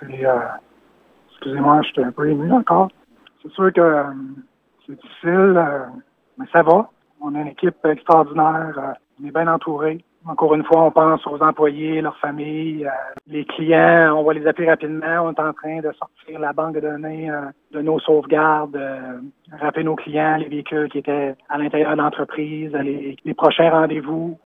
c'est... Euh, excusez-moi, je suis un peu ému encore. C'est sûr que euh, c'est difficile, euh, mais ça va. On a une équipe extraordinaire. on est bien entouré. Encore une fois, on pense aux employés, leurs familles, les clients. On va les appeler rapidement. On est en train de sortir la banque de données de nos sauvegardes, rappeler nos clients les véhicules qui étaient à l'intérieur de l'entreprise, les prochains rendez-vous.